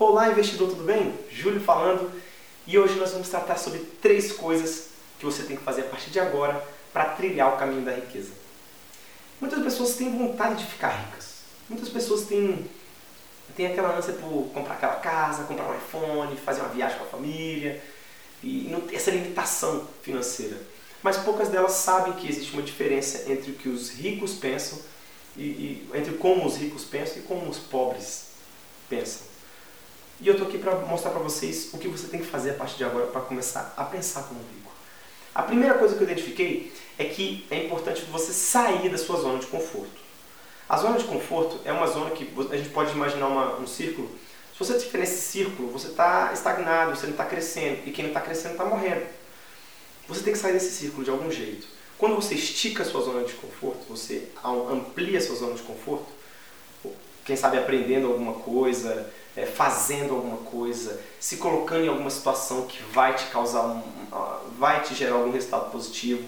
Olá, investidor, tudo bem? Júlio falando e hoje nós vamos tratar sobre três coisas que você tem que fazer a partir de agora para trilhar o caminho da riqueza. Muitas pessoas têm vontade de ficar ricas. Muitas pessoas têm, têm aquela ânsia por comprar aquela casa, comprar um iPhone, fazer uma viagem com a família e essa limitação financeira. Mas poucas delas sabem que existe uma diferença entre o que os ricos pensam e, e entre como os ricos pensam e como os pobres pensam. E eu estou aqui para mostrar para vocês o que você tem que fazer a partir de agora para começar a pensar como rico. A primeira coisa que eu identifiquei é que é importante você sair da sua zona de conforto. A zona de conforto é uma zona que a gente pode imaginar uma, um círculo. Se você estiver nesse círculo, você está estagnado, você não está crescendo, e quem não está crescendo está morrendo. Você tem que sair desse círculo de algum jeito. Quando você estica a sua zona de conforto, você amplia a sua zona de conforto, quem sabe aprendendo alguma coisa, é, fazendo alguma coisa, se colocando em alguma situação que vai te causar um, vai te gerar algum resultado positivo,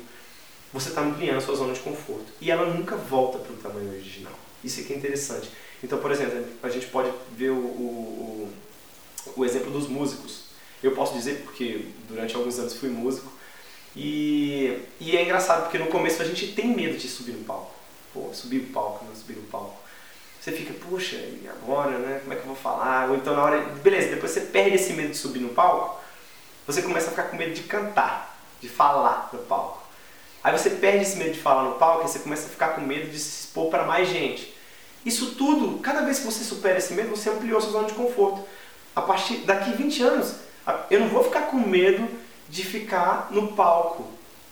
você está ampliando a sua zona de conforto. E ela nunca volta para o tamanho original. Isso aqui é interessante. Então, por exemplo, a gente pode ver o, o, o exemplo dos músicos. Eu posso dizer porque durante alguns anos fui músico e, e é engraçado porque no começo a gente tem medo de subir no palco. Pô, subir o palco, não subir no puxa, e agora, né? Como é que eu vou falar? Ou então na hora. Beleza, depois você perde esse medo de subir no palco, você começa a ficar com medo de cantar, de falar no palco. Aí você perde esse medo de falar no palco e você começa a ficar com medo de se expor para mais gente. Isso tudo, cada vez que você supera esse medo, você ampliou sua zona de conforto. A partir daqui 20 anos, eu não vou ficar com medo de ficar no palco.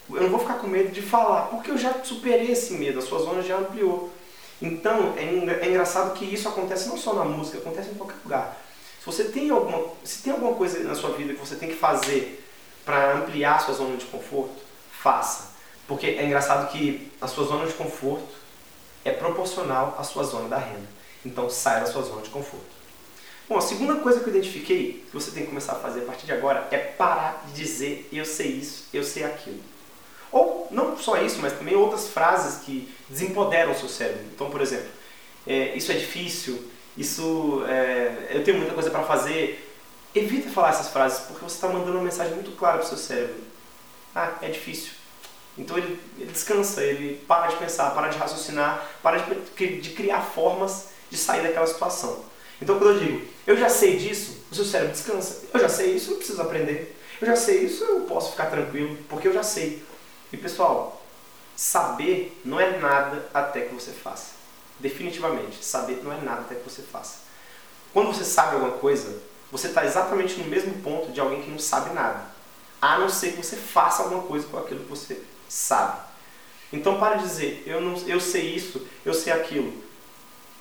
Eu não vou ficar com medo de falar, porque eu já superei esse medo, a sua zona já ampliou. Então, é, é engraçado que isso acontece não só na música, acontece em qualquer lugar. Se você tem alguma, se tem alguma coisa na sua vida que você tem que fazer para ampliar a sua zona de conforto, faça. Porque é engraçado que a sua zona de conforto é proporcional à sua zona da renda. Então, saia da sua zona de conforto. Bom, a segunda coisa que eu identifiquei que você tem que começar a fazer a partir de agora é parar de dizer eu sei isso, eu sei aquilo. Não só isso, mas também outras frases que desempoderam o seu cérebro. Então, por exemplo, é, isso é difícil, isso é, eu tenho muita coisa para fazer. Evita falar essas frases porque você está mandando uma mensagem muito clara para o seu cérebro. Ah, é difícil. Então ele, ele, descansa, ele para de pensar, para de raciocinar, para de, de criar formas de sair daquela situação. Então quando eu digo, eu já sei disso, o seu cérebro descansa. Eu já sei isso, eu não preciso aprender. Eu já sei isso, eu posso ficar tranquilo, porque eu já sei. E pessoal, saber não é nada até que você faça. Definitivamente, saber não é nada até que você faça. Quando você sabe alguma coisa, você está exatamente no mesmo ponto de alguém que não sabe nada. A não ser que você faça alguma coisa com aquilo que você sabe. Então para de dizer, eu, não, eu sei isso, eu sei aquilo.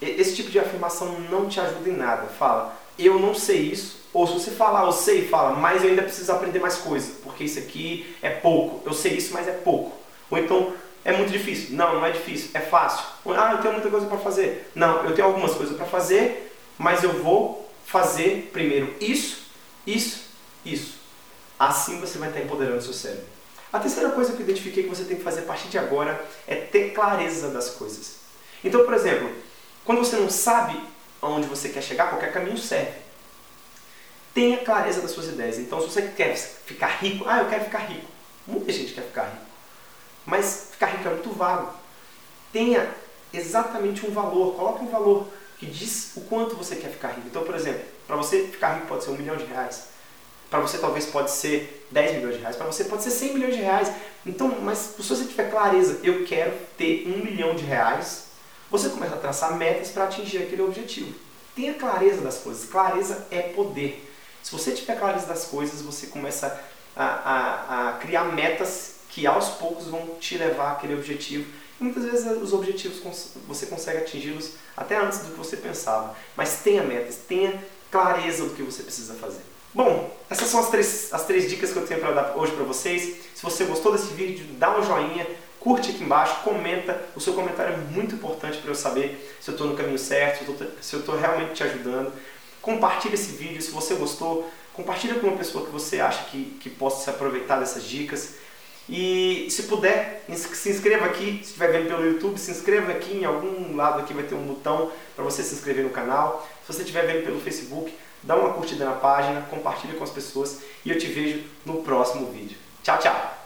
Esse tipo de afirmação não te ajuda em nada. Fala, eu não sei isso, ou se você falar, eu sei, fala, mas eu ainda preciso aprender mais coisa, porque isso aqui é pouco. Eu sei isso, mas é pouco. Ou então, é muito difícil. Não, não é difícil, é fácil. Ou, ah, eu tenho muita coisa para fazer. Não, eu tenho algumas coisas para fazer, mas eu vou fazer primeiro isso, isso, isso. Assim você vai estar empoderando o seu cérebro. A terceira coisa que eu identifiquei que você tem que fazer a partir de agora é ter clareza das coisas. Então, por exemplo, quando você não sabe aonde você quer chegar, qualquer caminho serve tenha clareza das suas ideias. Então, se você quer ficar rico, ah, eu quero ficar rico. Muita gente quer ficar rico. Mas ficar rico é muito vago. Tenha exatamente um valor, coloque um valor que diz o quanto você quer ficar rico. Então, por exemplo, para você ficar rico pode ser um milhão de reais. Para você talvez pode ser 10 milhões de reais. Para você pode ser 100 milhões de reais. Então, mas se você tiver clareza, eu quero ter um milhão de reais, você começa a traçar metas para atingir aquele objetivo. Tenha clareza das coisas. Clareza é poder. Se você tiver clareza das coisas, você começa a, a, a criar metas que aos poucos vão te levar àquele objetivo. E muitas vezes os objetivos você consegue atingi-los até antes do que você pensava. Mas tenha metas, tenha clareza do que você precisa fazer. Bom, essas são as três, as três dicas que eu tenho para dar hoje para vocês. Se você gostou desse vídeo, dá um joinha, curte aqui embaixo, comenta. O seu comentário é muito importante para eu saber se eu estou no caminho certo, se eu estou realmente te ajudando. Compartilhe esse vídeo se você gostou. Compartilhe com uma pessoa que você acha que, que possa se aproveitar dessas dicas. E se puder, se inscreva aqui, se estiver vendo pelo YouTube, se inscreva aqui em algum lado aqui vai ter um botão para você se inscrever no canal. Se você estiver vendo pelo Facebook, dá uma curtida na página, compartilha com as pessoas e eu te vejo no próximo vídeo. Tchau, tchau!